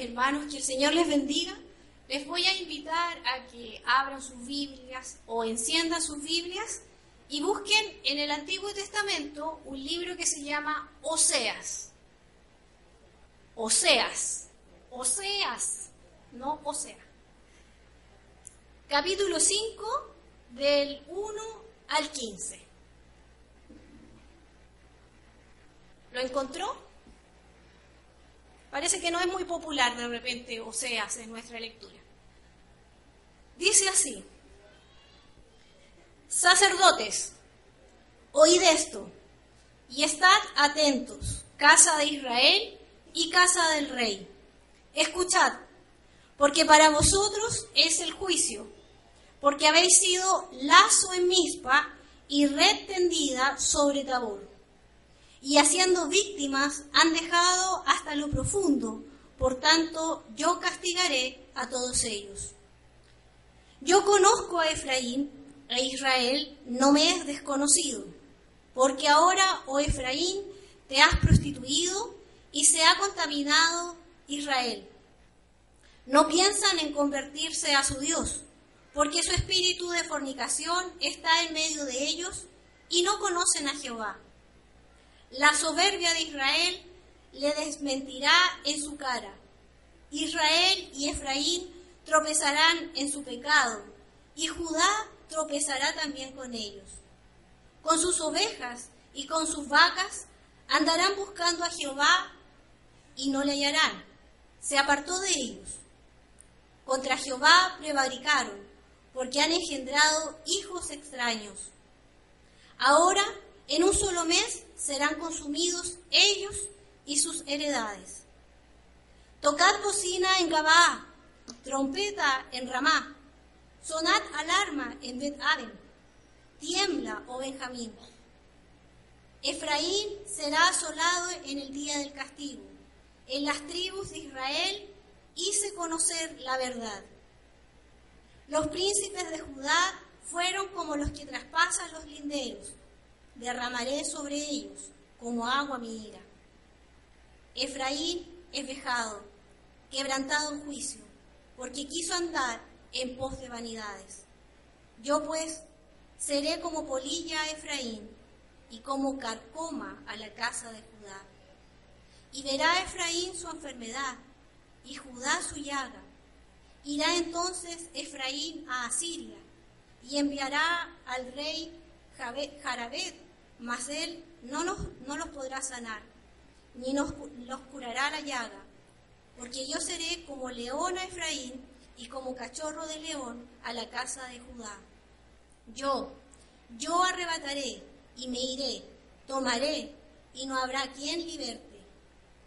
hermanos. Que el Señor les bendiga. Les voy a invitar a que abran sus Biblias o enciendan sus Biblias y busquen en el Antiguo Testamento un libro que se llama Oseas. Oseas. Oseas. No Osea. Capítulo 5 del 1 al 15. ¿Lo encontró? Parece que no es muy popular de repente Oseas en nuestra lectura. Dice así, sacerdotes, oíd esto y estad atentos, casa de Israel y casa del rey. Escuchad, porque para vosotros es el juicio, porque habéis sido lazo en mispa y red tendida sobre Tabor. Y haciendo víctimas han dejado hasta lo profundo, por tanto yo castigaré a todos ellos. Yo conozco a Efraín, a Israel no me es desconocido, porque ahora, oh Efraín, te has prostituido y se ha contaminado Israel. No piensan en convertirse a su Dios, porque su espíritu de fornicación está en medio de ellos y no conocen a Jehová. La soberbia de Israel le desmentirá en su cara. Israel y Efraín tropezarán en su pecado, y Judá tropezará también con ellos. Con sus ovejas y con sus vacas andarán buscando a Jehová y no le hallarán. Se apartó de ellos. Contra Jehová prevaricaron, porque han engendrado hijos extraños. Ahora, en un solo mes, serán consumidos ellos y sus heredades. Tocad bocina en Gabaa, trompeta en Ramá, sonad alarma en bet -Aben. tiembla, oh Benjamín. Efraín será asolado en el día del castigo. En las tribus de Israel hice conocer la verdad. Los príncipes de Judá fueron como los que traspasan los linderos. Derramaré sobre ellos como agua mi ira. Efraín es vejado, quebrantado en juicio, porque quiso andar en pos de vanidades. Yo pues seré como polilla a Efraín y como carcoma a la casa de Judá. Y verá Efraín su enfermedad y Judá su llaga. Irá entonces Efraín a Asiria y enviará al rey Jarabet, mas él no los, no los podrá sanar, ni nos, los curará la llaga, porque yo seré como león a Efraín y como cachorro de león a la casa de Judá. Yo, yo arrebataré y me iré, tomaré y no habrá quien liberte.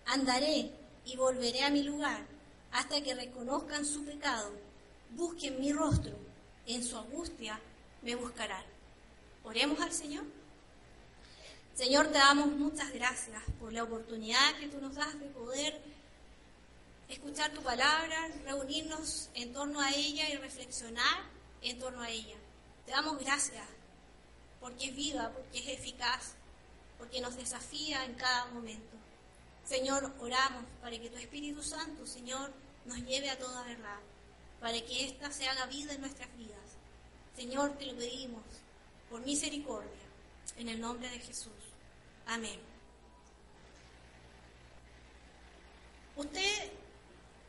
Andaré y volveré a mi lugar hasta que reconozcan su pecado, busquen mi rostro, en su angustia me buscarán. Oremos al Señor. Señor, te damos muchas gracias por la oportunidad que tú nos das de poder escuchar tu palabra, reunirnos en torno a ella y reflexionar en torno a ella. Te damos gracias porque es viva, porque es eficaz, porque nos desafía en cada momento. Señor, oramos para que tu Espíritu Santo, Señor, nos lleve a toda verdad, para que ésta se haga vida en nuestras vidas. Señor, te lo pedimos por misericordia, en el nombre de Jesús. Amén. Usted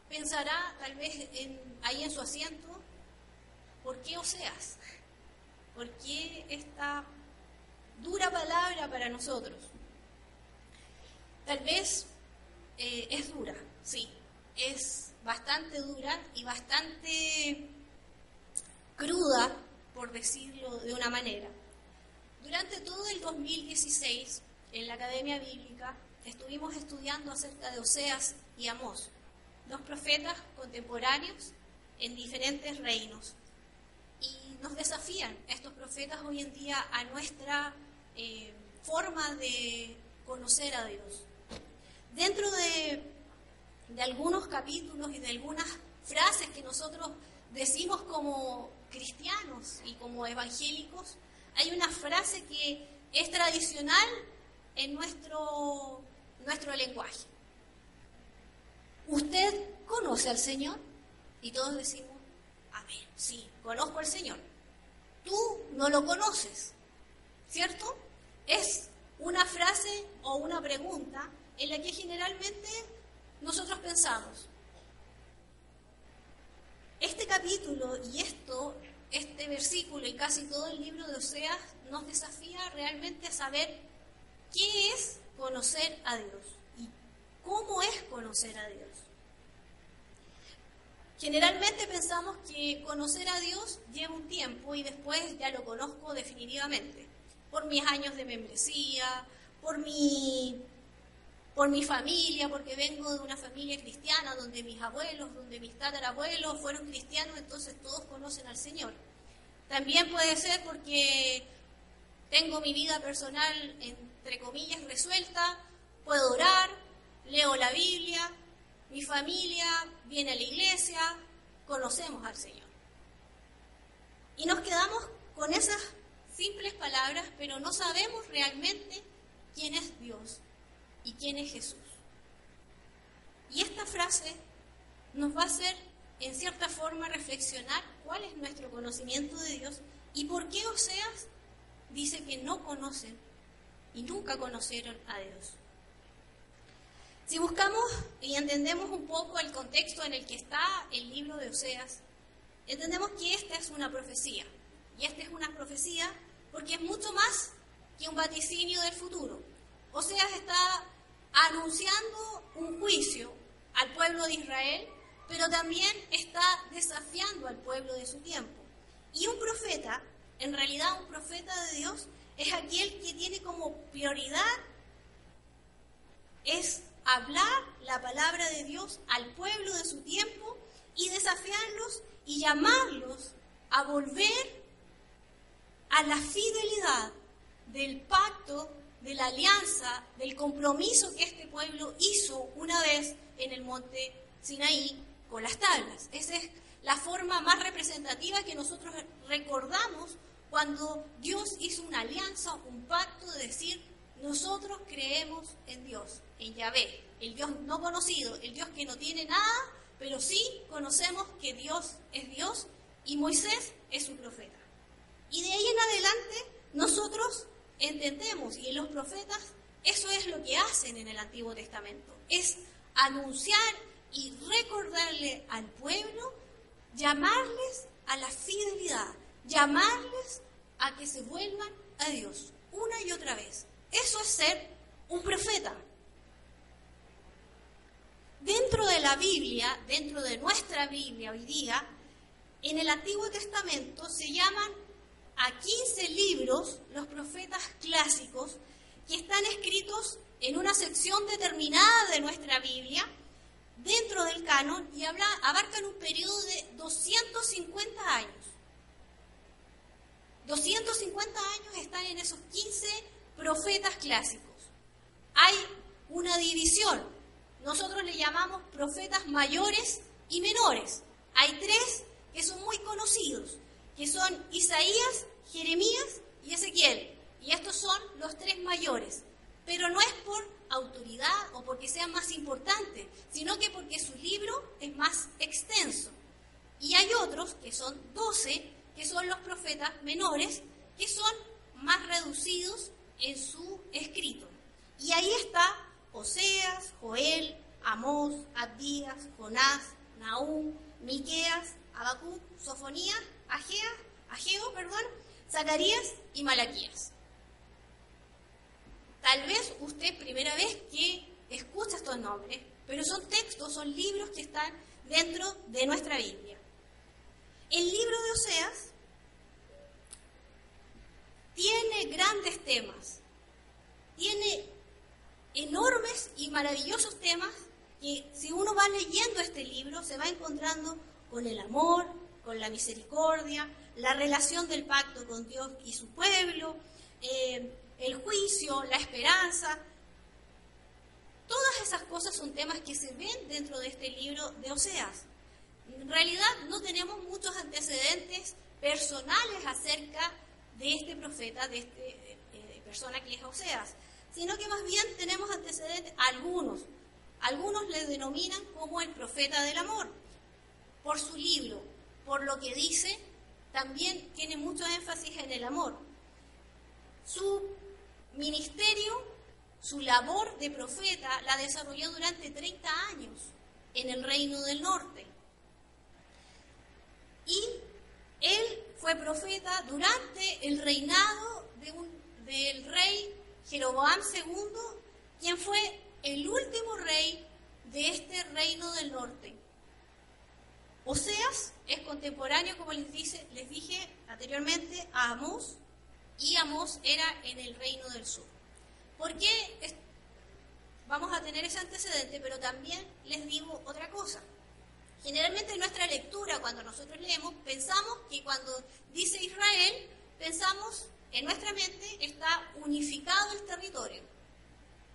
pensará tal vez ahí en su asiento, ¿por qué Oseas? ¿Por qué esta dura palabra para nosotros? Tal vez eh, es dura, sí, es bastante dura y bastante cruda, por decirlo de una manera. Durante todo el 2016, en la Academia Bíblica, estuvimos estudiando acerca de Oseas y Amós, dos profetas contemporáneos en diferentes reinos. Y nos desafían estos profetas hoy en día a nuestra eh, forma de conocer a Dios. Dentro de, de algunos capítulos y de algunas frases que nosotros decimos como cristianos y como evangélicos, hay una frase que es tradicional en nuestro, nuestro lenguaje. ¿Usted conoce al Señor? Y todos decimos, amén, sí, conozco al Señor. Tú no lo conoces, ¿cierto? Es una frase o una pregunta en la que generalmente nosotros pensamos. Este capítulo y esto, este versículo y casi todo el libro de Oseas nos desafía realmente a saber qué es conocer a Dios y cómo es conocer a Dios. Generalmente pensamos que conocer a Dios lleva un tiempo y después ya lo conozco definitivamente, por mis años de membresía, por mi, por mi familia, porque vengo de una familia cristiana donde mis abuelos, donde mis tatarabuelos fueron cristianos, entonces todos conocen al Señor. También puede ser porque tengo mi vida personal, entre comillas, resuelta, puedo orar, leo la Biblia, mi familia viene a la iglesia, conocemos al Señor. Y nos quedamos con esas simples palabras, pero no sabemos realmente quién es Dios y quién es Jesús. Y esta frase nos va a hacer, en cierta forma, reflexionar cuál es nuestro conocimiento de Dios y por qué Oseas dice que no conocen y nunca conocieron a Dios. Si buscamos y entendemos un poco el contexto en el que está el libro de Oseas, entendemos que esta es una profecía. Y esta es una profecía porque es mucho más que un vaticinio del futuro. Oseas está anunciando un juicio al pueblo de Israel, pero también está desafiando al pueblo de su tiempo. Y un profeta, en realidad un profeta de Dios, es aquel que tiene como prioridad es hablar la palabra de Dios al pueblo de su tiempo y desafiarlos y llamarlos a volver a la fidelidad del pacto, de la alianza, del compromiso que este pueblo hizo una vez en el monte Sinaí con las tablas. Esa es la forma más representativa que nosotros recordamos cuando Dios hizo una alianza, un pacto de decir, nosotros creemos en Dios, en Yahvé, el Dios no conocido, el Dios que no tiene nada, pero sí conocemos que Dios es Dios y Moisés es su profeta. Y de ahí en adelante nosotros entendemos, y los profetas eso es lo que hacen en el Antiguo Testamento, es anunciar y recordarle al pueblo, llamarles a la fidelidad, llamarles a que se vuelvan a Dios una y otra vez. Eso es ser un profeta. Dentro de la Biblia, dentro de nuestra Biblia hoy día, en el Antiguo Testamento se llaman a 15 libros los profetas clásicos que están escritos en una sección determinada de nuestra Biblia dentro del canon y abarcan un periodo de 250 años. 250 años están en esos 15 profetas clásicos. Hay una división. Nosotros le llamamos profetas mayores y menores. Hay tres que son muy conocidos, que son Isaías, Jeremías y Ezequiel. Y estos son los tres mayores. Pero no es por autoridad o porque sean más importantes, sino que porque su libro es más extenso. Y hay otros, que son doce, que son los profetas menores, que son más reducidos en su escrito. Y ahí está Oseas, Joel, Amós, Abdías, Jonás, Nahum, Miqueas, Habacuc, Sofonías, Agea, Ageo, perdón, Zacarías y Malaquías. Tal vez usted primera vez que escucha estos nombres, pero son textos, son libros que están dentro de nuestra Biblia. El libro de Oseas tiene grandes temas, tiene enormes y maravillosos temas que si uno va leyendo este libro se va encontrando con el amor, con la misericordia, la relación del pacto con Dios y su pueblo, eh, el juicio, la esperanza. Todas esas cosas son temas que se ven dentro de este libro de Oseas. En realidad no tenemos muchos antecedentes personales acerca de este profeta, de esta eh, eh, persona que es Oseas, sino que más bien tenemos antecedentes, algunos, algunos le denominan como el profeta del amor, por su libro, por lo que dice, también tiene mucho énfasis en el amor. Su ministerio, su labor de profeta la desarrolló durante 30 años en el reino del norte. Y él fue profeta durante el reinado del rey Jeroboam II, quien fue el último rey de este reino del norte. Oseas es contemporáneo, como les, dice, les dije anteriormente, a Amós, y Amós era en el reino del sur. ¿Por qué vamos a tener ese antecedente? Pero también les digo otra cosa. Generalmente en nuestra lectura, cuando nosotros leemos, pensamos que cuando dice Israel, pensamos en nuestra mente está unificado el territorio.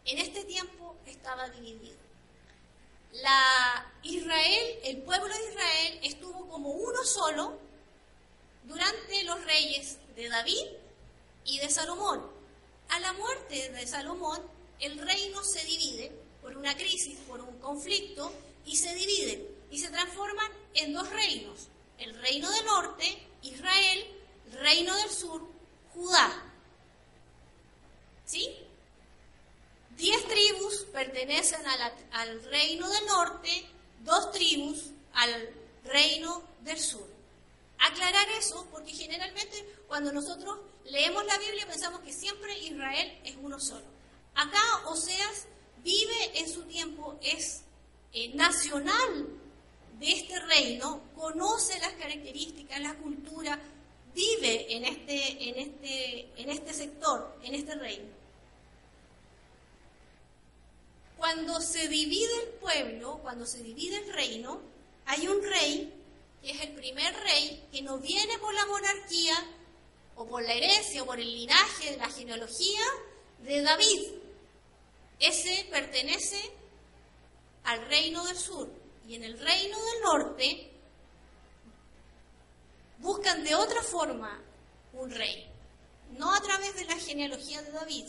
En este tiempo estaba dividido. Israel, el pueblo de Israel estuvo como uno solo durante los reyes de David y de Salomón. A la muerte de Salomón, el reino se divide por una crisis, por un conflicto, y se divide y se transforman en dos reinos. El reino del norte, Israel, el reino del sur, Judá. ¿Sí? Diez tribus pertenecen al reino del norte, dos tribus al reino del sur. Aclarar eso porque generalmente cuando nosotros leemos la Biblia pensamos que siempre Israel es uno solo. Acá Oseas vive en su tiempo, es eh, nacional de este reino, conoce las características, la cultura, vive en este, en este, en este sector, en este reino. Cuando se divide el pueblo, cuando se divide el reino, hay un rey, que es el primer rey, que no viene por la monarquía o por la herencia o por el linaje de la genealogía de David. Ese pertenece al reino del sur. Y en el reino del norte buscan de otra forma un rey, no a través de la genealogía de David.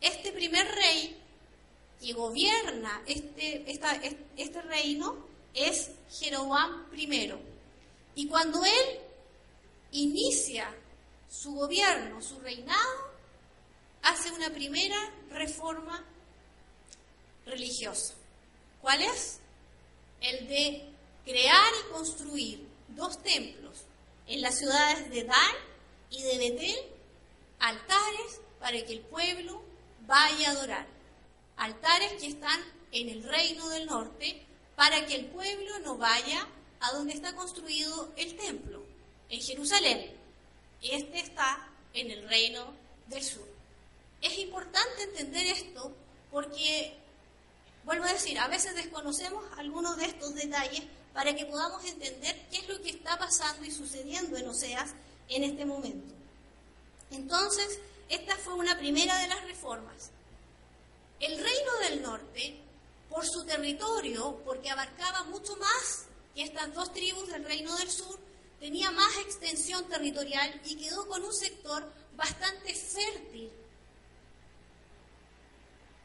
Este primer rey que gobierna este, este reino es Jeroboam I. Y cuando él inicia su gobierno, su reinado, hace una primera reforma religiosa. ¿Cuál es? El de crear y construir dos templos en las ciudades de Dan y de Betel, altares para que el pueblo vaya a adorar altares que están en el reino del norte para que el pueblo no vaya a donde está construido el templo, en Jerusalén. Este está en el reino del sur. Es importante entender esto porque, vuelvo a decir, a veces desconocemos algunos de estos detalles para que podamos entender qué es lo que está pasando y sucediendo en Oseas en este momento. Entonces, esta fue una primera de las reformas. El reino del norte, por su territorio, porque abarcaba mucho más que estas dos tribus del reino del sur, tenía más extensión territorial y quedó con un sector bastante fértil.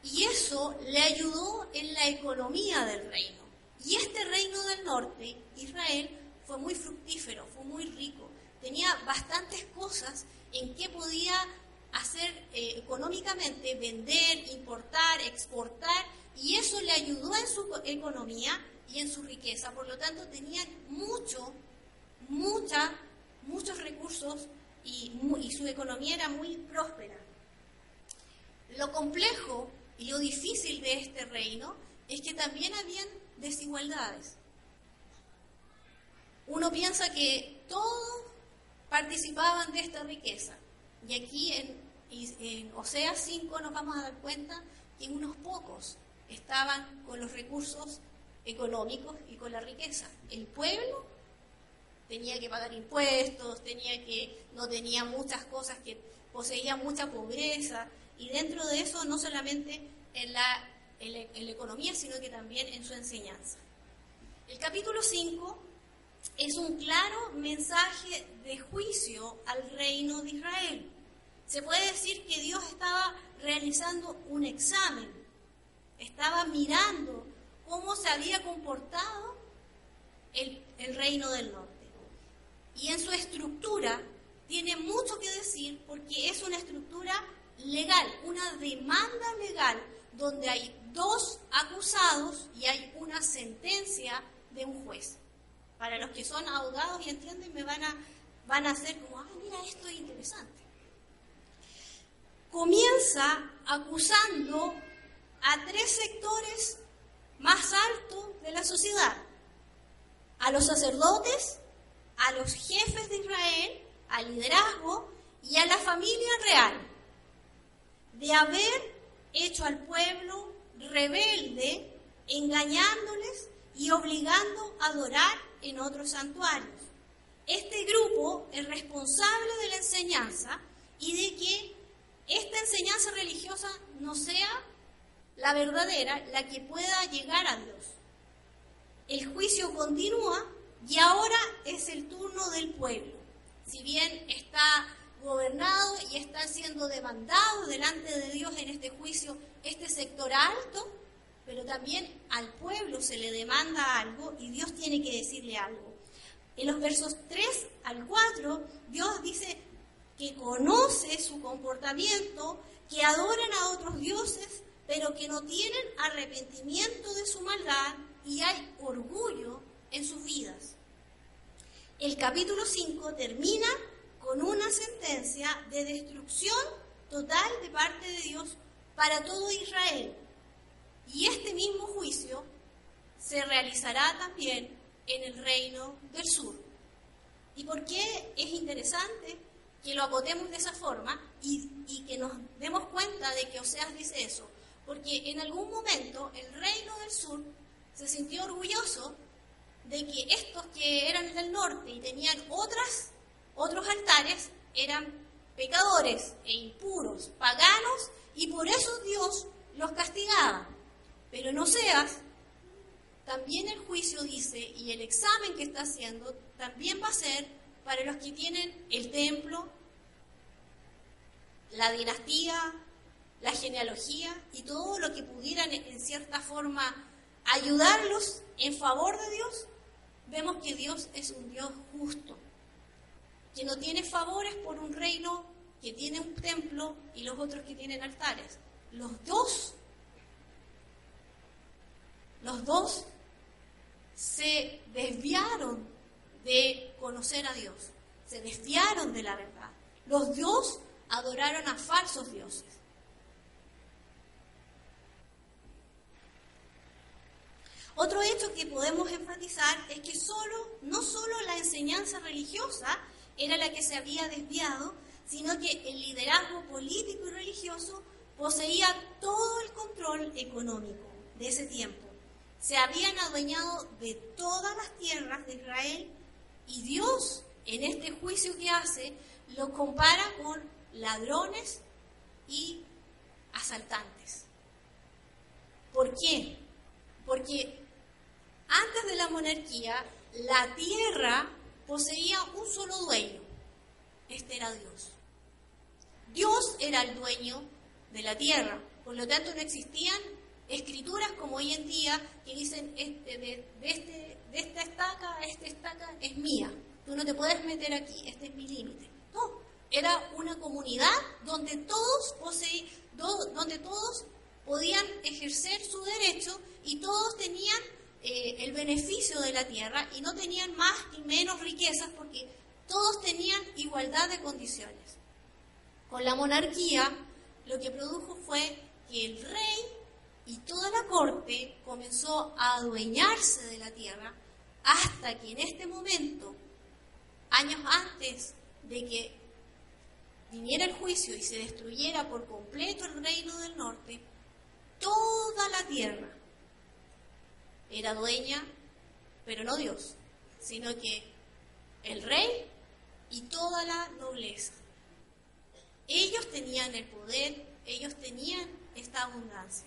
Y eso le ayudó en la economía del reino. Y este reino del norte, Israel, fue muy fructífero, fue muy rico. Tenía bastantes cosas en que podía hacer eh, económicamente, vender, importar, exportar, y eso le ayudó en su economía y en su riqueza. Por lo tanto, tenían mucho, mucha, muchos recursos y, y su economía era muy próspera. Lo complejo y lo difícil de este reino es que también habían desigualdades. Uno piensa que todos participaban de esta riqueza. Y aquí en, en Oseas 5 nos vamos a dar cuenta que unos pocos estaban con los recursos económicos y con la riqueza. El pueblo tenía que pagar impuestos, tenía que, no tenía muchas cosas, que poseía mucha pobreza, y dentro de eso no solamente en la, en la economía, sino que también en su enseñanza. El capítulo 5 es un claro mensaje de juicio al reino de Israel. Se puede decir que Dios estaba realizando un examen, estaba mirando cómo se había comportado el, el reino del norte. Y en su estructura tiene mucho que decir porque es una estructura legal, una demanda legal donde hay dos acusados y hay una sentencia de un juez. Para los que son abogados y entienden, me van a, van a hacer como, ah, mira, esto es interesante. Comienza acusando a tres sectores más altos de la sociedad. A los sacerdotes, a los jefes de Israel, al liderazgo y a la familia real. De haber hecho al pueblo rebelde, engañándoles y obligando a adorar en otros santuarios. Este grupo es responsable de la enseñanza y de que esta enseñanza religiosa no sea la verdadera, la que pueda llegar a Dios. El juicio continúa y ahora es el turno del pueblo. Si bien está gobernado y está siendo demandado delante de Dios en este juicio este sector alto, pero también al pueblo se le demanda algo y Dios tiene que decirle algo. En los versos 3 al 4, Dios dice que conoce su comportamiento, que adoran a otros dioses, pero que no tienen arrepentimiento de su maldad y hay orgullo en sus vidas. El capítulo 5 termina con una sentencia de destrucción total de parte de Dios para todo Israel, y este mismo juicio se realizará también en el reino del sur. ¿Y por qué es interesante que lo acotemos de esa forma y, que nos demos cuenta de que Oseas dice eso? Porque en algún momento el reino del sur se sintió orgulloso de que estos que eran del norte y tenían otras, otros altares eran pecadores e impuros, paganos, y por eso Dios los castigaba. Pero no seas, también el juicio dice, y el examen que está haciendo, también va a ser para los que tienen el templo, la dinastía, la genealogía y todo lo que pudieran en cierta forma ayudarlos en favor de Dios, vemos que Dios es un Dios justo, que no tiene favores por un reino que tiene un templo y los otros que tienen altares. Los dos los dos se desviaron de conocer a Dios, se desviaron de la verdad. Los dos adoraron a falsos dioses. Otro hecho que podemos enfatizar es que solo, no solo la enseñanza religiosa era la que se había desviado, sino que el liderazgo político y religioso poseía todo el control económico de ese tiempo se habían adueñado de todas las tierras de Israel y Dios en este juicio que hace lo compara con ladrones y asaltantes. ¿Por qué? Porque antes de la monarquía la tierra poseía un solo dueño. Este era Dios. Dios era el dueño de la tierra. Por lo tanto no existían escrituras como hoy en día que dicen este, de, este, de esta estaca a esta estaca es mía, tú no te puedes meter aquí, este es mi límite. No, era una comunidad donde todos donde todos podían ejercer su derecho y todos tenían eh, el beneficio de la tierra y no tenían más y menos riquezas porque todos tenían igualdad de condiciones. Con la monarquía lo que produjo fue que el rey y toda la corte comenzó a adueñarse de la tierra hasta que en este momento, años antes de que viniera el juicio y se destruyera por completo el reino del norte, toda la tierra. Era dueña, pero no Dios, sino que el rey y toda la nobleza. Ellos tenían el poder, ellos tenían esta abundancia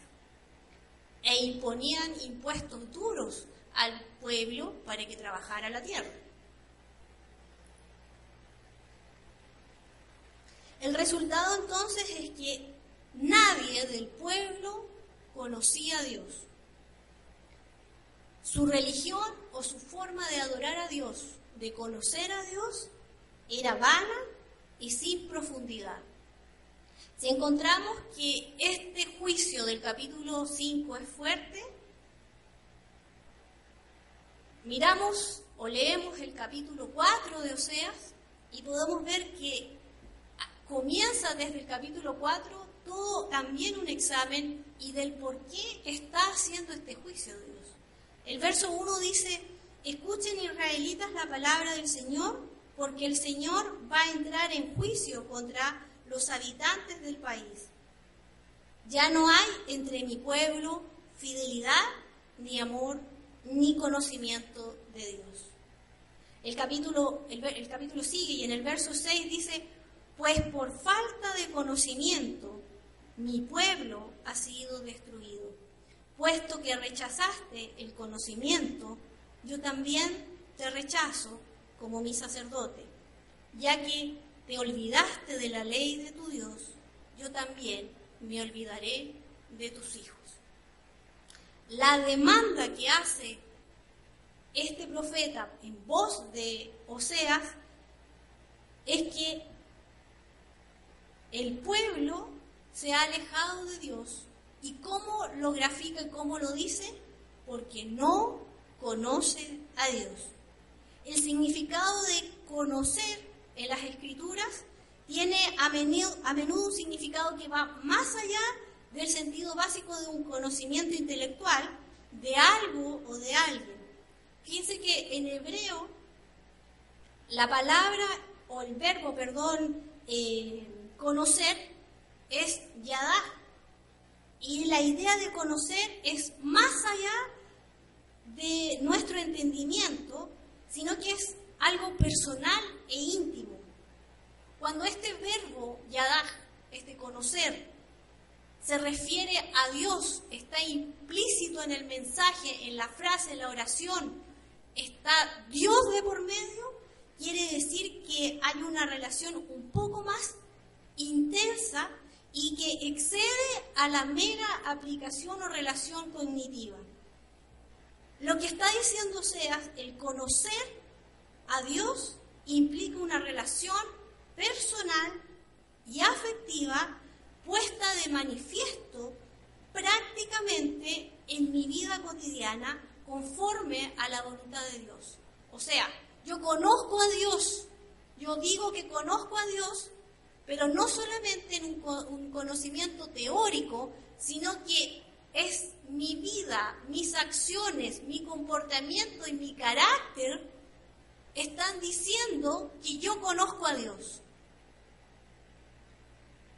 e imponían impuestos duros al pueblo para que trabajara la tierra. El resultado entonces es que nadie del pueblo conocía a Dios. Su religión o su forma de adorar a Dios, de conocer a Dios, era vana y sin profundidad. Si encontramos que este juicio del capítulo 5 es fuerte, miramos o leemos el capítulo 4 de Oseas y podemos ver que comienza desde el capítulo 4 todo también un examen y del por qué está haciendo este juicio. El verso 1 dice, escuchen israelitas la palabra del Señor, porque el Señor va a entrar en juicio contra los habitantes del país. Ya no hay entre mi pueblo fidelidad, ni amor, ni conocimiento de Dios. El capítulo, el, capítulo sigue y en el verso 6 dice, pues por falta de conocimiento mi pueblo ha sido destruido. Puesto que rechazaste el conocimiento, yo también te rechazo como mi sacerdote, ya que te olvidaste de la ley de tu Dios, yo también me olvidaré de tus hijos. La demanda que hace este profeta en voz de Oseas es que el pueblo se ha alejado de Dios. ¿Y cómo lo grafica y cómo lo dice? Porque no conoce a Dios. El significado de conocer en las escrituras tiene a menudo, un significado que va más allá del sentido básico de un conocimiento intelectual de algo o de alguien. Fíjense que en hebreo la palabra o el verbo, perdón, eh, conocer es yadá. Y la idea de conocer es más allá de nuestro entendimiento, sino que es algo personal e íntimo. Cuando este verbo, yadaj, este conocer, se refiere a Dios, está implícito en el mensaje, en la frase, en la oración, está Dios de por medio, quiere decir que hay una relación un poco más intensa y que excede a la mera aplicación o relación cognitiva. Lo que está diciendo sea el conocer a Dios implica una relación personal y afectiva puesta de manifiesto prácticamente en mi vida cotidiana conforme a la voluntad de Dios. O sea, yo conozco a Dios, yo digo que conozco a Dios, pero no solamente en un, conocimiento teórico, sino que es mi vida, mis acciones, mi comportamiento y mi carácter están diciendo que yo conozco a Dios.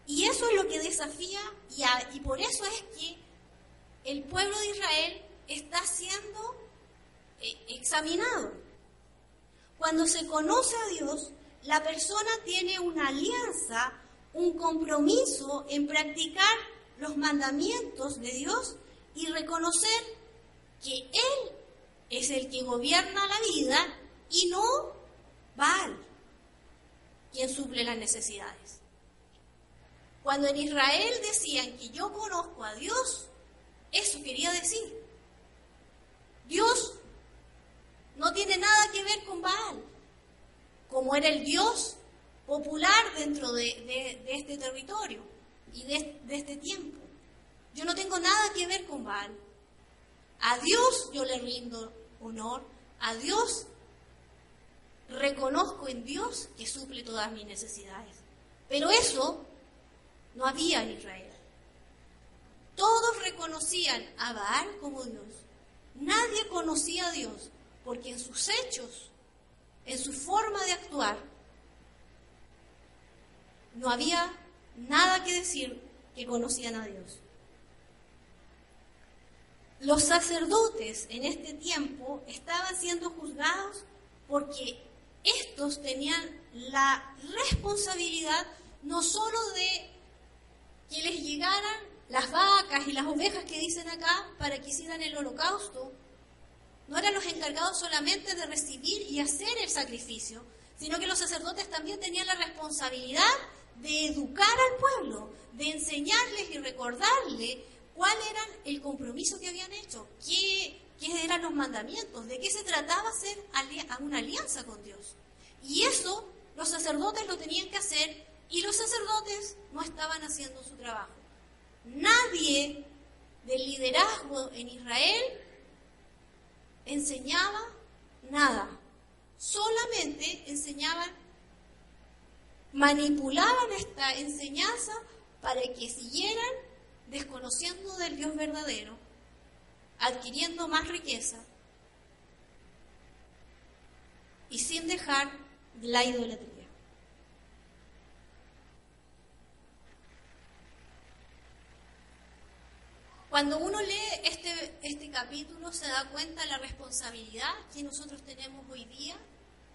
Y eso es lo que desafía y, por eso es que el pueblo de Israel está siendo eh, examinado. Cuando se conoce a Dios, la persona tiene una alianza, un compromiso en practicar los mandamientos de Dios y reconocer que Él es el que gobierna la vida y no Baal, quien suple las necesidades. Cuando en Israel decían que yo conozco a Dios, eso quería decir, Dios no tiene nada que ver con Baal, como era el Dios popular dentro de, este territorio y de, de este tiempo. Yo no tengo nada que ver con Baal. A Dios yo le rindo honor, a Dios reconozco en Dios que suple todas mis necesidades. Pero eso no había en Israel. Todos reconocían a Baal como Dios. Nadie conocía a Dios porque en sus hechos, en su forma de actuar, no había nada que decir que conocían a Dios. Los sacerdotes en este tiempo estaban siendo juzgados porque estos tenían la responsabilidad no solo de que les llegaran las vacas y las ovejas que dicen acá para que hicieran el holocausto, no eran los encargados solamente de recibir y hacer el sacrificio, sino que los sacerdotes también tenían la responsabilidad de educar al pueblo, de enseñarles y recordarles cuál era el compromiso que habían hecho, qué, qué eran los mandamientos, de qué se trataba hacer una alianza con Dios. Y eso los sacerdotes lo tenían que hacer y los sacerdotes no estaban haciendo su trabajo. Nadie del liderazgo en Israel enseñaba nada. Solamente enseñaban, manipulaban esta enseñanza para que siguieran desconociendo del Dios verdadero, adquiriendo más riqueza y sin dejar la idolatría. Cuando uno lee este, este capítulo se da cuenta de la responsabilidad que nosotros tenemos hoy día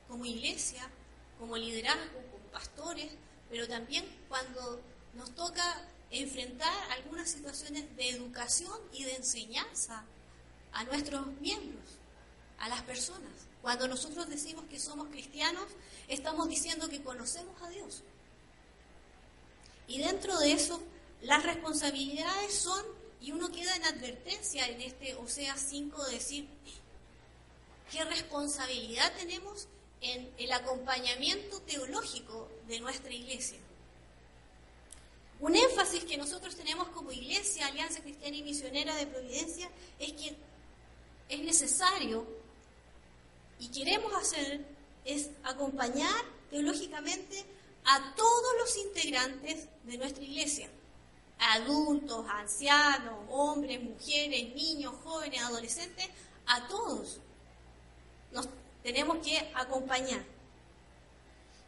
como iglesia, como liderazgo, como pastores, pero también cuando nos toca enfrentar algunas situaciones de educación y de enseñanza a nuestros miembros, a las personas. Cuando nosotros decimos que somos cristianos, estamos diciendo que conocemos a Dios. Y dentro de eso, las responsabilidades son y uno queda en advertencia en este Osea 5 de decir, ¿qué responsabilidad tenemos en el acompañamiento teológico de nuestra iglesia? Un énfasis que nosotros tenemos como iglesia, Alianza Cristiana y Misionera de Providencia, es que es necesario y queremos hacer es acompañar teológicamente a todos los integrantes de nuestra iglesia adultos, ancianos, hombres, mujeres, niños, jóvenes, adolescentes, a todos nos tenemos que acompañar.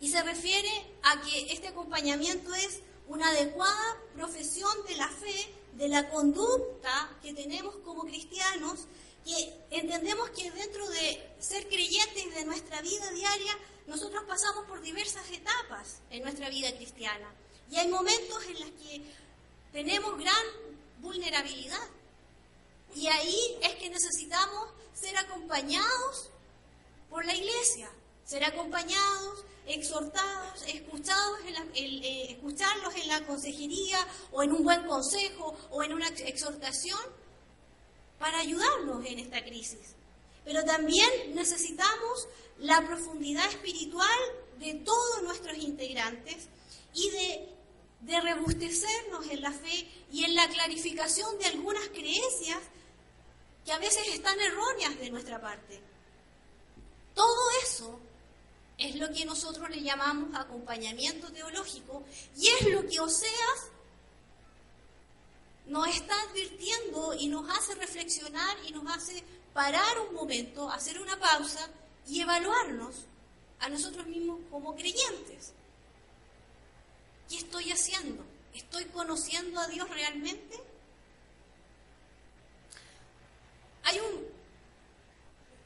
Y se refiere a que este acompañamiento es una adecuada profesión de la fe, de la conducta que tenemos como cristianos, que entendemos que dentro de ser creyentes de nuestra vida diaria, nosotros pasamos por diversas etapas en nuestra vida cristiana. Y hay momentos en los que tenemos gran vulnerabilidad. Y ahí es que necesitamos ser acompañados por la iglesia, ser acompañados, exhortados, escuchados en eh, escucharlos en la consejería o en un buen consejo o en una exhortación para ayudarnos en esta crisis. Pero también necesitamos la profundidad espiritual de todos nuestros integrantes y de de rebustecernos en la fe y en la clarificación de algunas creencias que a veces están erróneas de nuestra parte. Todo eso es lo que nosotros le llamamos acompañamiento teológico y es lo que Oseas nos está advirtiendo y nos hace reflexionar y nos hace parar un momento, hacer una pausa y evaluarnos a nosotros mismos como creyentes. ¿Qué estoy haciendo? ¿Estoy conociendo a Dios realmente? Hay un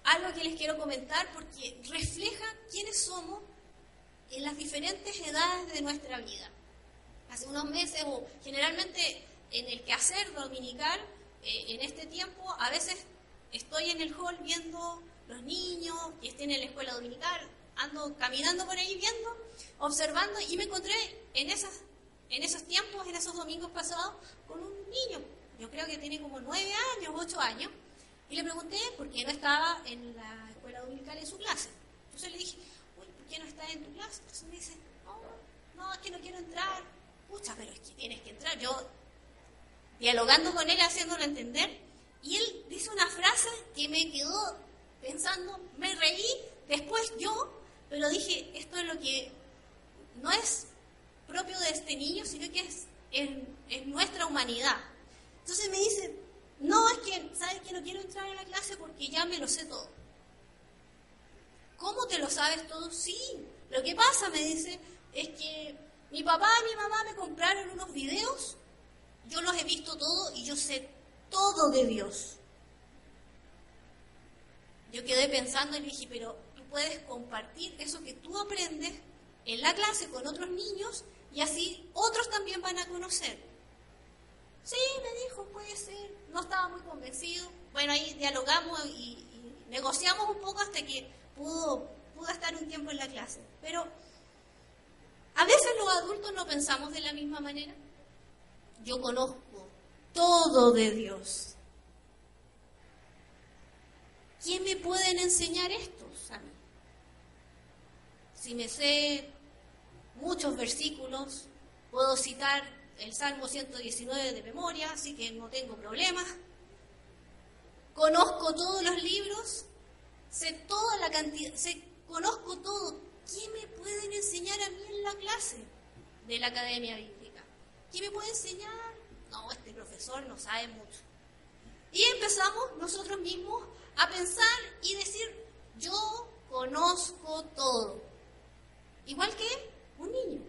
algo que les quiero comentar porque refleja quiénes somos en las diferentes edades de nuestra vida. Hace unos meses, o generalmente en el quehacer dominical, eh, en este tiempo, a veces estoy en el hall viendo los niños que estén en la escuela dominical, ando caminando por ahí viendo, observando y me encontré en, esas, en esos tiempos, en esos domingos pasados, con un niño. Yo creo que tiene como nueve años, ocho años. Y le pregunté por qué no estaba en la escuela dominical en su clase. Entonces le dije, uy, ¿por qué no está en tu clase? Entonces me dice, no, no, es que no quiero entrar. Pucha, pero es que tienes que entrar. Yo, dialogando con él, haciéndolo entender, y él dice una frase que me quedó pensando, me reí, después yo pero dije, esto es lo que no es propio de este niño, sino que es, en nuestra humanidad. Entonces me dice, no, es que, ¿sabes que no quiero entrar en la clase porque ya me lo sé todo? ¿Cómo te lo sabes todo? Sí. Lo que pasa, me dice, es que mi papá y mi mamá me compraron unos videos, yo los he visto todo y yo sé todo de Dios. yo quedé pensando y dije, pero puedes compartir eso que tú aprendes en la clase con otros niños y así otros también van a conocer. Sí, me dijo, puede ser. No estaba muy convencido. Bueno, ahí dialogamos y, negociamos un poco hasta que pudo, pudo estar un tiempo en la clase. Pero a veces los adultos no pensamos de la misma manera. Yo conozco todo de Dios. ¿Quién me pueden enseñar esto? Si me sé muchos versículos, puedo citar el Salmo 119 de memoria, así que no tengo problemas. Conozco todos los libros, sé toda la cantidad, sé, conozco todo. ¿Quién me pueden enseñar a mí en la clase de la Academia Bíblica? ¿Quién me puede enseñar? No, este profesor no sabe mucho. Y empezamos nosotros mismos a pensar y decir, yo conozco todo. Igual que un niño.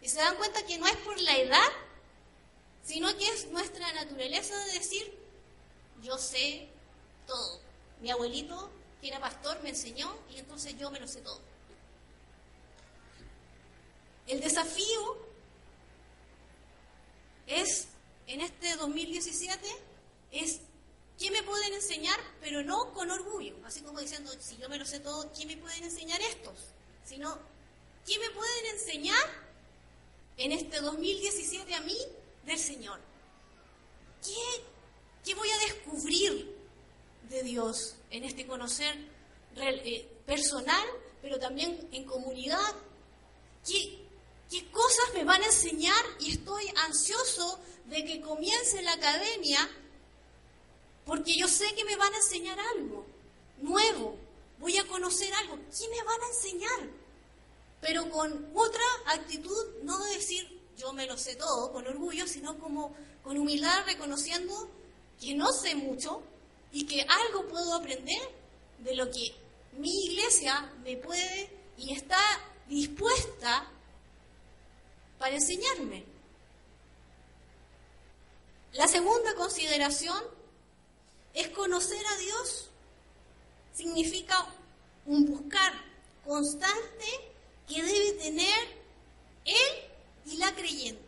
Y se dan cuenta que no es por la edad, sino que es nuestra naturaleza de decir, yo sé todo. Mi abuelito, que era pastor, me enseñó y entonces yo me lo sé todo. El desafío es, en este 2017, es ¿Quién me pueden enseñar? Pero no con orgullo, así como diciendo, si yo me lo sé todo, ¿quién me pueden enseñar estos? Sino, ¿quién me pueden enseñar en este 2017 a mí del Señor? ¿Qué, qué voy a descubrir de Dios en este conocer eh, personal, pero también en comunidad? ¿Qué, ¿Qué cosas me van a enseñar? Y estoy ansioso de que comience la academia porque yo sé que me van a enseñar algo nuevo, voy a conocer algo. ¿Qué me van a enseñar? Pero con otra actitud, no de decir yo me lo sé todo con orgullo, sino como con humildad reconociendo que no sé mucho y que algo puedo aprender de lo que mi iglesia me puede y está dispuesta para enseñarme. La segunda consideración es conocer a Dios. Significa un buscar constante que debe tener Él y la creyente.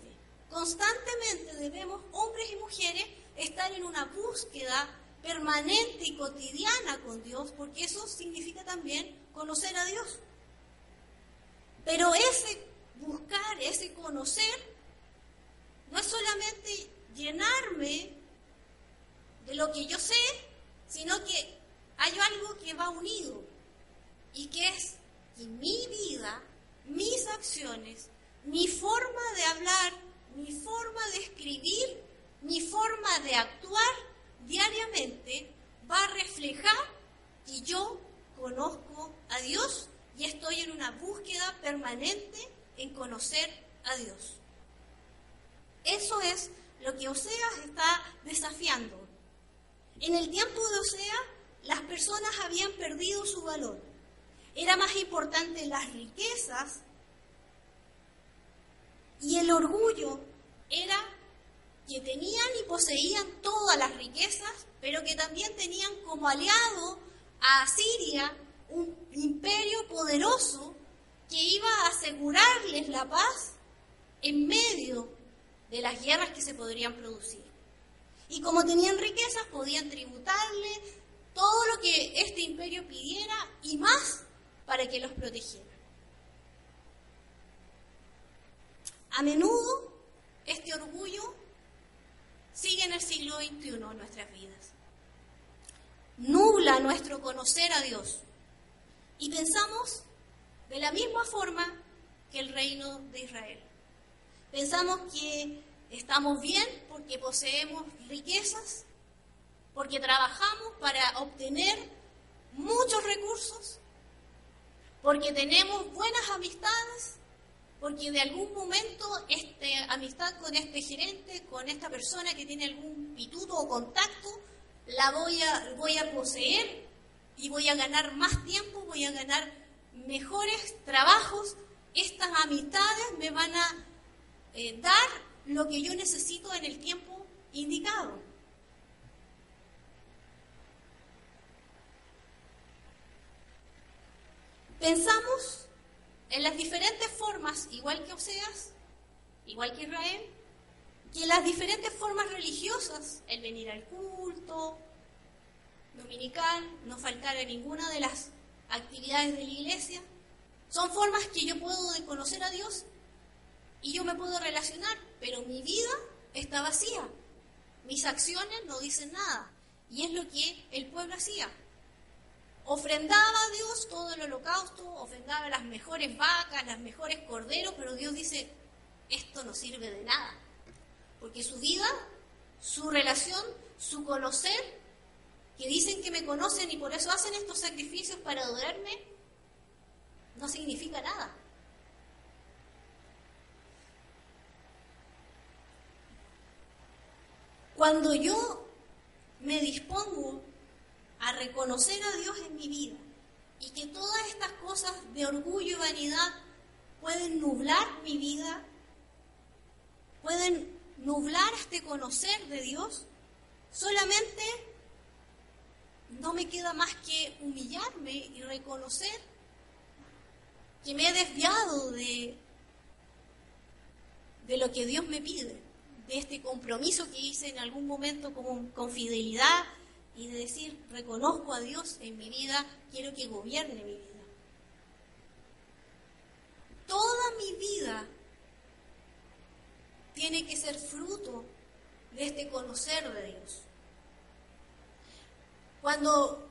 Constantemente debemos, hombres y mujeres, estar en una búsqueda permanente y cotidiana con Dios, porque eso significa también conocer a Dios. Pero ese buscar, ese conocer, no es solamente llenarme de lo que yo sé, sino que hay algo que va unido y que es que mi vida, mis acciones, mi forma de hablar, mi forma de escribir, mi forma de actuar diariamente va a reflejar que yo conozco a Dios y estoy en una búsqueda permanente en conocer a Dios. Eso es lo que Oseas está desafiando. En el tiempo de Osea, las personas habían perdido su valor. Era más importante las riquezas y el orgullo era que tenían y poseían todas las riquezas, pero que también tenían como aliado a Asiria un imperio poderoso que iba a asegurarles la paz en medio de las guerras que se podrían producir. Y como tenían riquezas, podían tributarle todo lo que este imperio pidiera y más para que los protegiera. A menudo este orgullo sigue en el siglo XXI en nuestras vidas. Nubla nuestro conocer a Dios. Y pensamos de la misma forma que el reino de Israel. Pensamos que Estamos bien porque poseemos riquezas, porque trabajamos para obtener muchos recursos, porque tenemos buenas amistades, porque de algún momento esta amistad con este gerente, con esta persona que tiene algún pituto o contacto, la voy a, voy a poseer y voy a ganar más tiempo, voy a ganar mejores trabajos. Estas amistades me van a eh, dar lo que yo necesito en el tiempo indicado. Pensamos en las diferentes formas, igual que Oseas, igual que Israel, que las diferentes formas religiosas, el venir al culto, dominical, no faltar a ninguna de las actividades de la iglesia, son formas que yo puedo conocer a Dios y yo me puedo relacionar, pero mi vida está vacía. Mis acciones no dicen nada. Y es lo que el pueblo hacía. Ofrendaba a Dios todo el holocausto, ofrendaba las mejores vacas, las mejores corderos, pero Dios dice, esto no sirve de nada. Porque su vida, su relación, su conocer, que dicen que me conocen y por eso hacen estos sacrificios para adorarme, no significa nada. Cuando yo me dispongo a reconocer a Dios en mi vida y que todas estas cosas de orgullo y vanidad pueden nublar mi vida, pueden nublar este conocer de Dios, solamente no me queda más que humillarme y reconocer que me he desviado de, de lo que Dios me pide, de este compromiso que hice en algún momento con, con fidelidad y de decir, reconozco a Dios en mi vida, quiero que gobierne mi vida. Toda mi vida tiene que ser fruto de este conocer de Dios. Cuando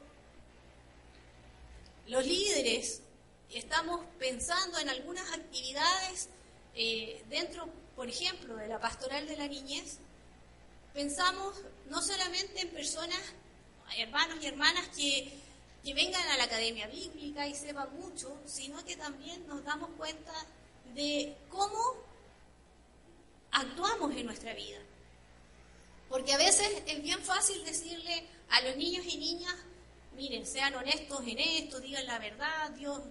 los líderes estamos pensando en algunas actividades eh, dentro, por ejemplo, de la pastoral de la niñez, pensamos no solamente en personas, hermanos y hermanas que, que vengan a la academia bíblica y sepan mucho, sino que también nos damos cuenta de cómo actuamos en nuestra vida. Porque a veces es bien fácil decirle a los niños y niñas, miren, sean honestos en esto, digan la verdad, Dios,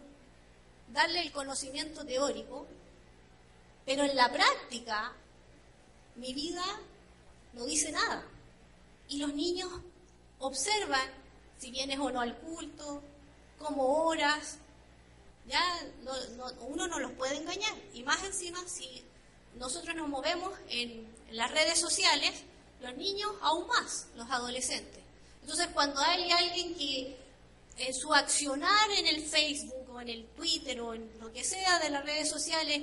darle el conocimiento teórico, pero en la práctica mi vida no dice nada. Y los niños observan si vienes o no al culto, cómo oras, ya uno no los puede engañar. Y más encima, si nosotros nos movemos en las redes sociales, los niños aún más, los adolescentes. Entonces, cuando hay alguien que en su accionar en el Facebook o en el Twitter o en lo que sea de las redes sociales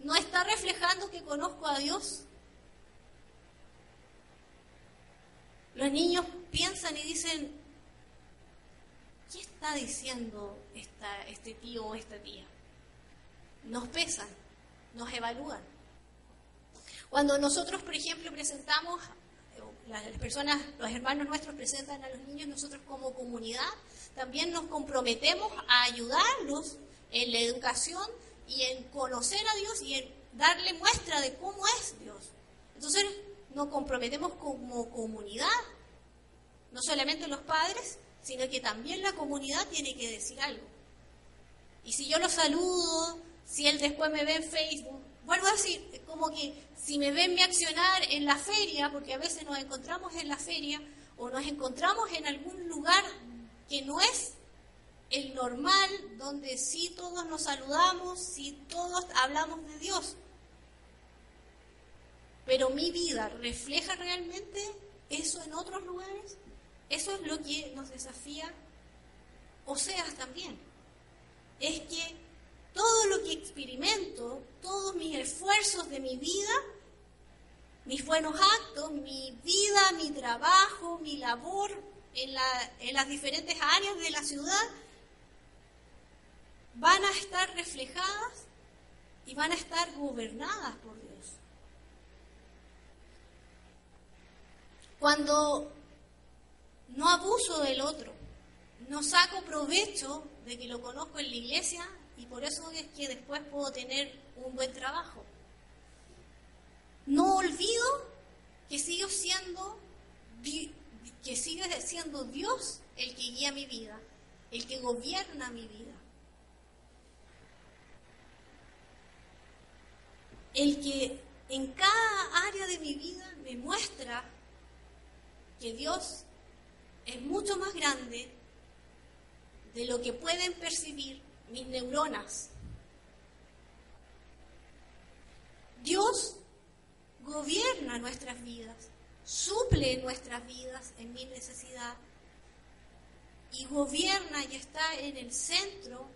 no está reflejando que conozco a Dios, los niños piensan y dicen, ¿qué está diciendo este tío o esta tía? Nos pesan, nos evalúan. Cuando nosotros, por ejemplo, presentamos las personas, los hermanos nuestros presentan a los niños, nosotros como comunidad también nos comprometemos a ayudarlos en la educación y en conocer a Dios y en darle muestra de cómo es Dios. Entonces nos comprometemos como comunidad, no solamente los padres, sino que también la comunidad tiene que decir algo. Y si yo lo saludo, si él después me ve en Facebook, vuelvo a decir, como que si me ven mi accionar en la feria, porque a veces nos encontramos en la feria o nos encontramos en algún lugar que no es el normal, donde sí todos nos saludamos, sí todos hablamos de Dios. Pero mi vida refleja realmente eso en otros lugares. Eso es lo que nos desafía Oseas también. Es que todo lo que experimento, todos mis esfuerzos de mi vida, mis buenos actos, mi vida, mi trabajo, mi labor en, las diferentes áreas de la ciudad, van a estar reflejadas y van a estar gobernadas por Dios. Cuando no abuso del otro, no saco provecho de que lo conozco en la iglesia y por eso es que después puedo tener un buen trabajo. No olvido que sigo siendo que sigue siendo Dios el que guía mi vida, el que gobierna mi vida. El que en cada área de mi vida me muestra que Dios es mucho más grande de lo que pueden percibir mis neuronas. Dios gobierna nuestras vidas, suple nuestras vidas en mi necesidad y gobierna y está en el centro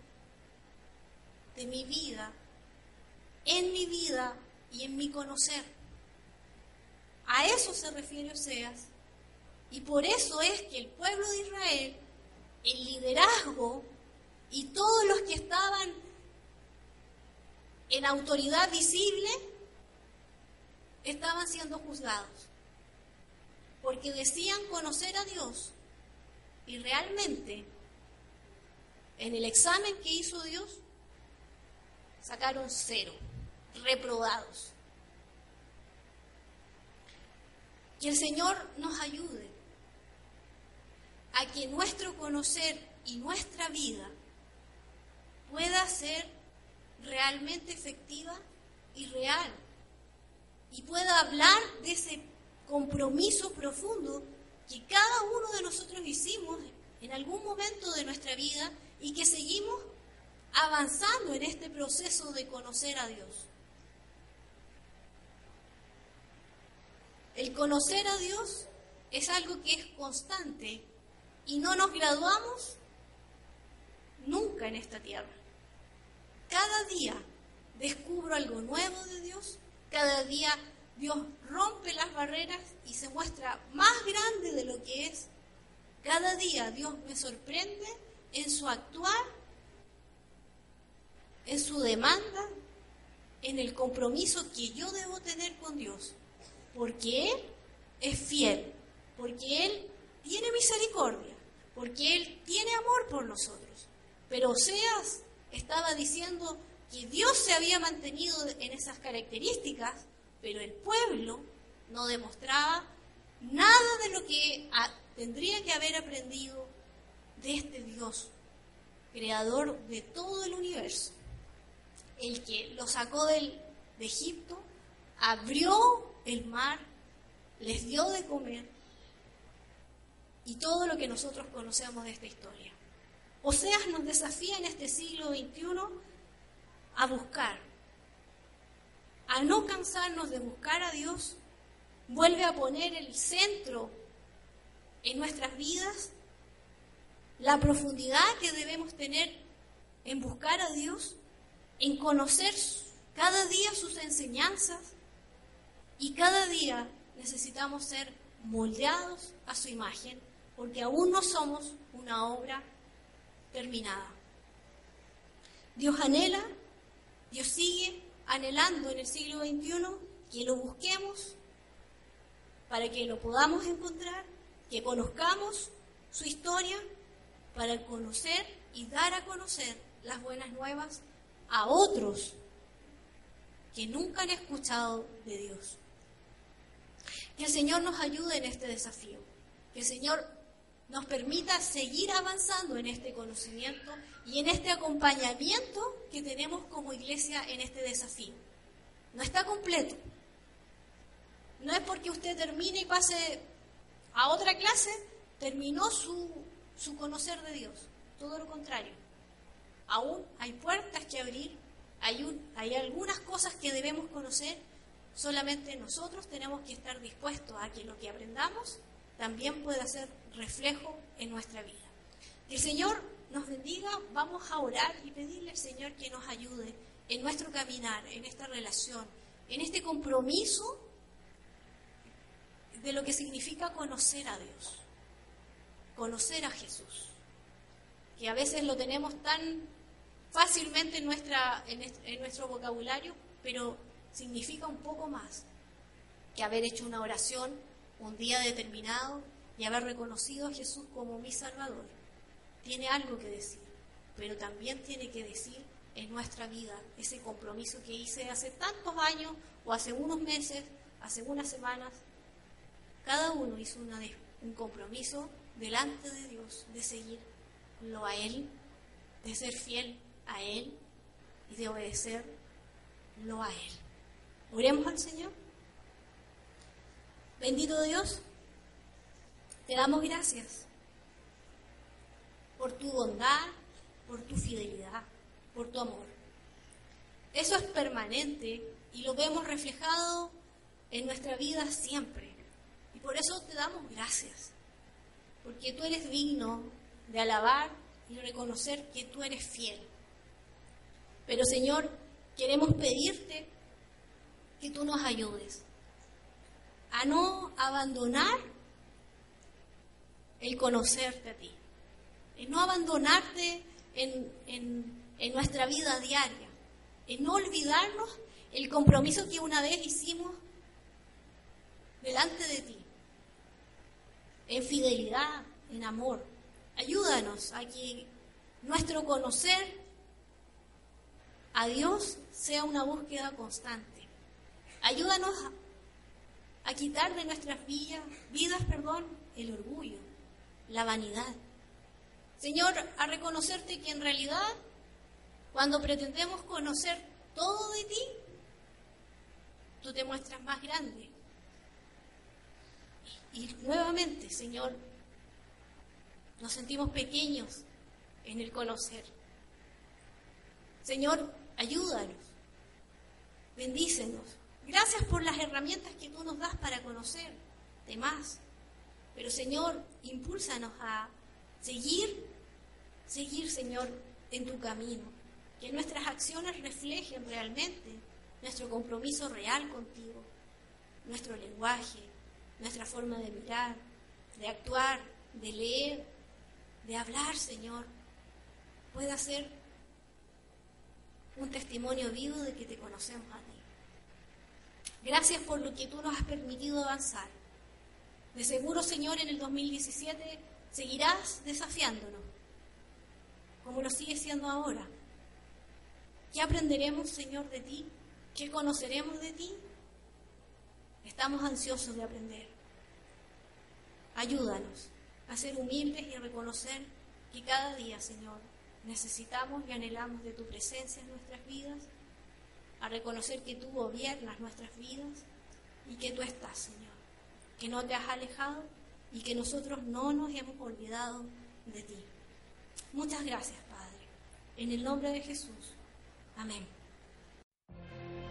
de mi vida, en mi vida y en mi conocer. A eso se refiere Oseas. Y por eso es que el pueblo de Israel, el liderazgo y todos los que estaban en autoridad visible, estaban siendo juzgados. Porque decían conocer a Dios y realmente en el examen que hizo Dios sacaron cero, reprobados. Que el Señor nos ayude a que nuestro conocer y nuestra vida pueda ser realmente efectiva y real y pueda hablar de ese compromiso profundo que cada uno de nosotros hicimos en algún momento de nuestra vida y que seguimos avanzando en este proceso de conocer a Dios. El conocer a Dios es algo que es constante y no nos graduamos nunca en esta tierra. Cada día descubro algo nuevo de Dios, cada día Dios rompe las barreras y se muestra más grande de lo que es. Cada día Dios me sorprende en su actuar, en su demanda, en el compromiso que yo debo tener con Dios. Porque Él es fiel, porque Él tiene misericordia, porque Él tiene amor por nosotros. Pero Oseas estaba diciendo que Dios se había mantenido en esas características pero el pueblo no demostraba nada de lo que tendría que haber aprendido de este Dios, creador de todo el universo, el que lo sacó de Egipto, abrió el mar, les dio de comer y todo lo que nosotros conocemos de esta historia. Oseas nos desafía en este siglo XXI a buscar a no cansarnos de buscar a Dios, vuelve a poner el centro en nuestras vidas, la profundidad que debemos tener en buscar a Dios, en conocer cada día sus enseñanzas y cada día necesitamos ser moldeados a su imagen porque aún no somos una obra terminada. Dios anhela, Dios sigue anhelando en el siglo XXI que lo busquemos para que lo podamos encontrar, que conozcamos su historia, para conocer y dar a conocer las buenas nuevas a otros que nunca han escuchado de Dios. Que el Señor nos ayude en este desafío, que el Señor nos permita seguir avanzando en este conocimiento y en este acompañamiento que tenemos como iglesia en este desafío. No está completo. No es porque usted termine y pase a otra clase, terminó su, su conocer de Dios. Todo lo contrario. Aún hay puertas que abrir, hay, un, hay algunas cosas que debemos conocer, solamente nosotros tenemos que estar dispuestos a que lo que aprendamos también pueda ser reflejo en nuestra vida. Que el Señor nos bendiga, vamos a orar y pedirle al Señor que nos ayude en nuestro caminar, en esta relación, en este compromiso de lo que significa conocer a Dios, conocer a Jesús, que a veces lo tenemos tan fácilmente en, nuestra, en nuestro vocabulario, pero significa un poco más que haber hecho una oración un día determinado y haber reconocido a Jesús como mi Salvador, tiene algo que decir, pero también tiene que decir en nuestra vida ese compromiso que hice hace tantos años o hace unos meses, hace unas semanas. Cada uno hizo un compromiso delante de Dios de seguirlo a Él, de ser fiel a Él y de obedecerlo a Él. Oremos al Señor. Bendito Dios, te damos gracias por tu bondad, por tu fidelidad. por tu amor. Eso es permanente y lo vemos reflejado en nuestra vida siempre. Y por eso te damos gracias, porque tú eres digno de alabar y reconocer que tú eres fiel. Pero Señor, queremos pedirte que tú nos ayudes a no abandonar el conocerte a ti, en no abandonarte en, en nuestra vida diaria, en no olvidarnos el compromiso que una vez hicimos delante de ti, en fidelidad, en amor. Ayúdanos a que nuestro conocer a Dios sea una búsqueda constante. Ayúdanos a, quitar de nuestras vidas, vidas perdón, el orgullo, la vanidad. Señor, a reconocerte que en realidad, cuando pretendemos conocer todo de ti, tú te muestras más grande. Y, nuevamente, Señor, nos sentimos pequeños en el conocer. Señor, ayúdanos, bendícenos. Gracias por las herramientas que tú nos das para conocer de más. Pero Señor, impúlsanos a seguir, seguir, Señor, en tu camino. Que nuestras acciones reflejen realmente nuestro compromiso real contigo, nuestro lenguaje, nuestra forma de mirar, de actuar, de leer, de hablar, Señor, pueda ser un testimonio vivo de que te conocemos a ti. Gracias por lo que tú nos has permitido avanzar. De seguro, Señor, en el 2017 seguirás desafiándonos, como lo sigue siendo ahora. ¿Qué aprenderemos, Señor, de ti? ¿Qué conoceremos de ti? Estamos ansiosos de aprender. Ayúdanos a ser humildes y a reconocer que cada día, Señor, necesitamos y anhelamos de tu presencia en nuestras vidas, a reconocer que tú gobiernas nuestras vidas y que tú estás, Señor, que no te has alejado y que nosotros no nos hemos olvidado de ti. Muchas gracias, Padre. En el nombre de Jesús. Amén.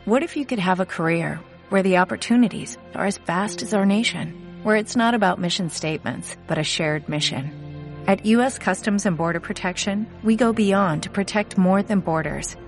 What if you could have a career where the opportunities are as vast as our nation, where it's not about mission statements, but a shared mission? At U.S. Customs and Border Protection, we go beyond to protect more than borders,